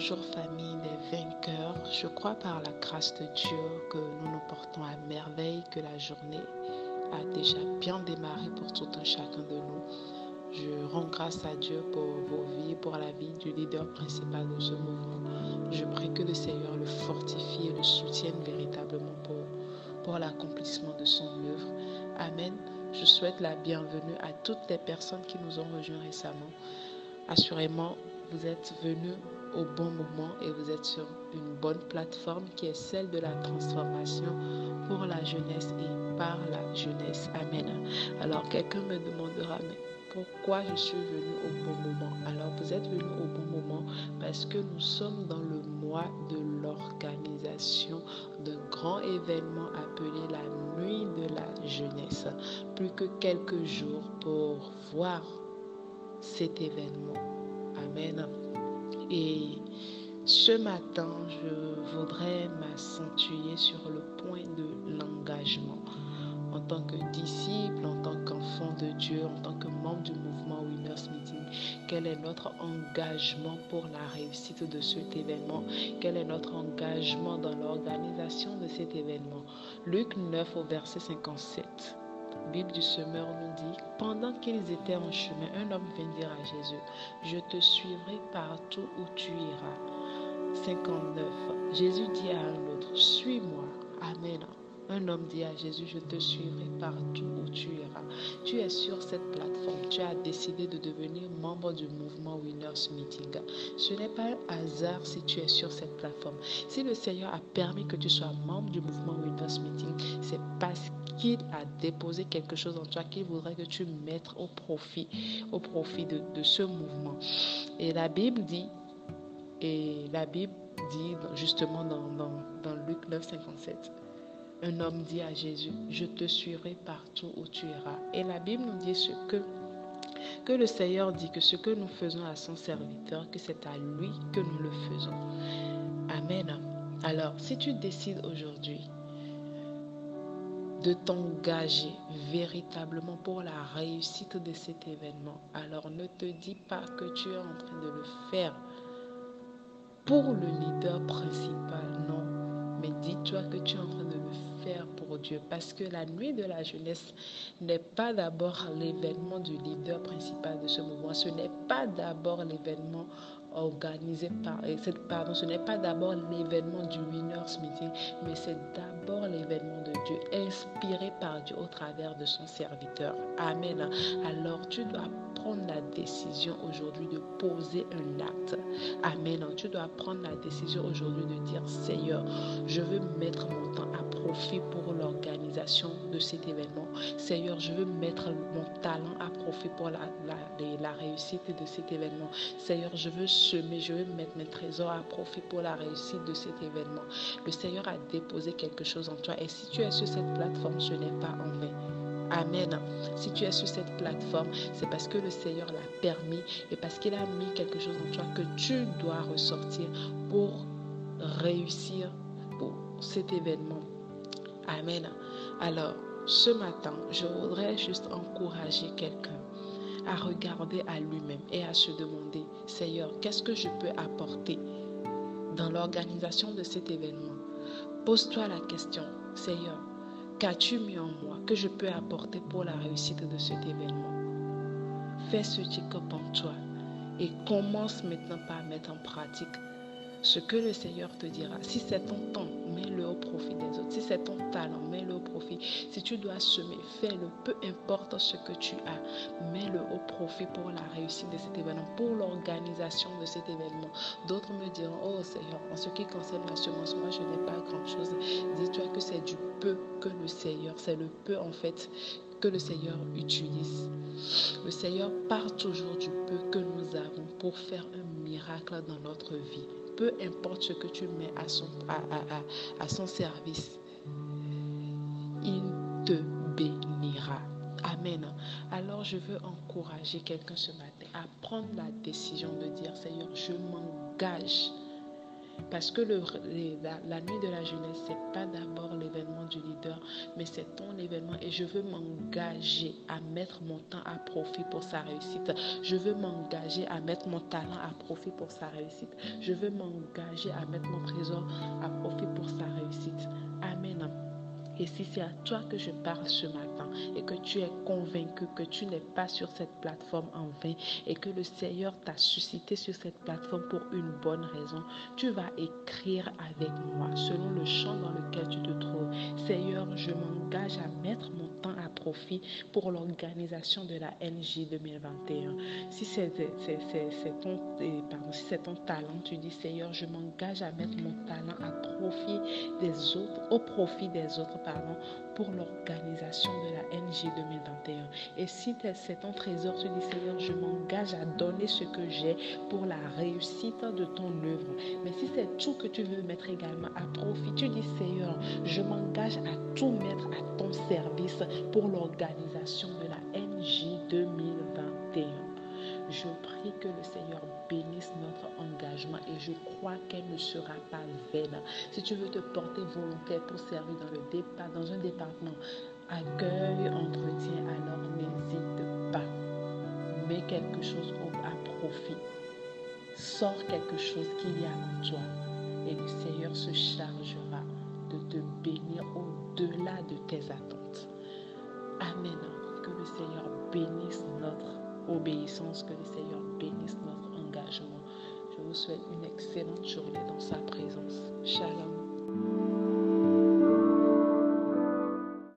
Bonjour famille des vainqueurs. Je crois par la grâce de Dieu que nous nous portons à merveille, que la journée a déjà bien démarré pour tout un chacun de nous. Je rends grâce à Dieu pour vos vies, pour la vie du leader principal de ce mouvement. Je prie que le Seigneur le fortifie et le soutienne véritablement pour, pour l'accomplissement de son œuvre. Amen. Je souhaite la bienvenue à toutes les personnes qui nous ont rejoints récemment. Assurément, vous êtes venus au bon moment et vous êtes sur une bonne plateforme qui est celle de la transformation pour la jeunesse et par la jeunesse. Amen. Alors quelqu'un me demandera, mais pourquoi je suis venu au bon moment? Alors vous êtes venu au bon moment parce que nous sommes dans le mois de l'organisation d'un grand événement appelé la nuit de la jeunesse. Plus que quelques jours pour voir cet événement. Amen. Et ce matin, je voudrais m'accentuer sur le point de l'engagement. En tant que disciple, en tant qu'enfant de Dieu, en tant que membre du mouvement Winners Meeting, quel est notre engagement pour la réussite de cet événement? Quel est notre engagement dans l'organisation de cet événement? Luc 9 au verset 57. Bible du semeur nous dit, pendant qu'ils étaient en chemin, un homme vint dire à Jésus, je te suivrai partout où tu iras. 59. Jésus dit à un autre, suis-moi. Amen. Un homme dit à Jésus, je te suivrai partout où tu iras. Tu es sur cette plateforme. Tu as décidé de devenir membre du mouvement Winners Meeting. Ce n'est pas un hasard si tu es sur cette plateforme. Si le Seigneur a permis que tu sois membre du mouvement Winners Meeting, c'est parce qu'il a déposé quelque chose en toi qu'il voudrait que tu mettes au profit, au profit de, ce mouvement. Et la Bible dit, et la Bible dit justement dans, dans, Luc 9, 57, un homme dit à Jésus, je te suivrai partout où tu iras. Et la Bible nous dit ce que, que le Seigneur dit que ce que nous faisons à son serviteur, que c'est à lui que nous le faisons. Amen. Alors, si tu décides aujourd'hui de t'engager véritablement pour la réussite de cet événement, alors ne te dis pas que tu es en train de le faire pour le leader principal, non. Mais dis-toi que tu es en train de le faire pour Dieu. Parce que la nuit de la jeunesse n'est pas d'abord l'événement du leader principal de ce mouvement. Ce n'est pas d'abord l'événement organisé par, pardon, ce n'est pas d'abord l'événement du Winners Meeting, mais c'est d'abord l'événement de Dieu, inspiré par Dieu au travers de son serviteur. Amen. Alors tu dois prendre la décision aujourd'hui de poser un acte. Amen. Tu dois prendre la décision aujourd'hui de dire, Seigneur, je veux mettre mon temps à profit pour l'organisation de cet événement. Seigneur, je veux mettre mon talent à profit pour la, la, réussite de cet événement. Seigneur, je veux semer, je veux mettre mes trésors à profit pour la réussite de cet événement. Le Seigneur a déposé quelque chose en toi et si tu es sur cette plateforme, ce n'est pas en vain. Amen. Si tu es sur cette plateforme, c'est parce que le Seigneur l'a permis et parce qu'il a mis quelque chose en toi que tu dois ressortir pour réussir pour cet événement. Amen. Alors, ce matin, je voudrais juste encourager quelqu'un à regarder à lui-même et à se demander, Seigneur, qu'est-ce que je peux apporter dans l'organisation de cet événement? Pose-toi la question, Seigneur, qu'as-tu mis en moi que je peux apporter pour la réussite de cet événement? Fais ce check-up en toi et commence maintenant par mettre en pratique ce que le Seigneur te dira. Si c'est ton temps, mets-le profit des autres. Si c'est ton talent, mets-le au profit. Si tu dois semer, fais-le. Peu importe ce que tu as, mets-le au profit pour la réussite de cet événement, pour l'organisation de cet événement. D'autres me diront, oh Seigneur, en ce qui concerne la semence, moi je n'ai pas grand-chose. Dis-toi que c'est du peu que le Seigneur, c'est le peu en fait que le Seigneur utilise. Le Seigneur part toujours du peu que nous avons pour faire un miracle dans notre vie peu importe ce que tu mets à son, service, il te bénira. Amen. Alors je veux encourager quelqu'un ce matin à prendre la décision de dire, Seigneur, je m'engage Parce que le, la, nuit de la jeunesse, c'est pas d'abord l'événement du leader, mais c'est ton événement et je veux m'engager à mettre mon temps à profit pour sa réussite. Je veux m'engager à mettre mon talent à profit pour sa réussite. Je veux m'engager à mettre mon trésor à profit pour sa réussite. Amen. Et si c'est à toi que je parle ce matin et que tu es convaincu que tu n'es pas sur cette plateforme en vain et que le Seigneur t'a suscité sur cette plateforme pour une bonne raison, tu vas écrire avec moi selon le champ dans lequel tu te trouves. Seigneur, je m'engage à mettre mon temps à profit pour l'organisation de la NJ 2021. Si c'est ton, si ton talent, tu dis Seigneur, je m'engage à mettre mon talent à profit des autres, au profit des autres pour l'organisation de la NG 2021. Et si c'est ton trésor, tu dis Seigneur, je m'engage à donner ce que j'ai pour la réussite de ton œuvre. Mais si c'est tout que tu veux mettre également à profit, tu dis Seigneur, je m'engage à tout mettre à ton service pour l'organisation de la NJ 2021. Je prie que le Seigneur bénisse notre et je crois qu'elle ne sera pas vaine. Si tu veux te porter volontaire pour servir dans, le départ, dans un département accueil, entretien, alors n'hésite pas. Mets quelque chose à profit. Sors quelque chose qu'il y a en toi et le Seigneur se chargera de te bénir au-delà de tes attentes. Amen. Que le Seigneur bénisse notre obéissance, que le Seigneur bénisse notre engagement. Je vous souhaite une excellente journée dans sa présence. Shalom.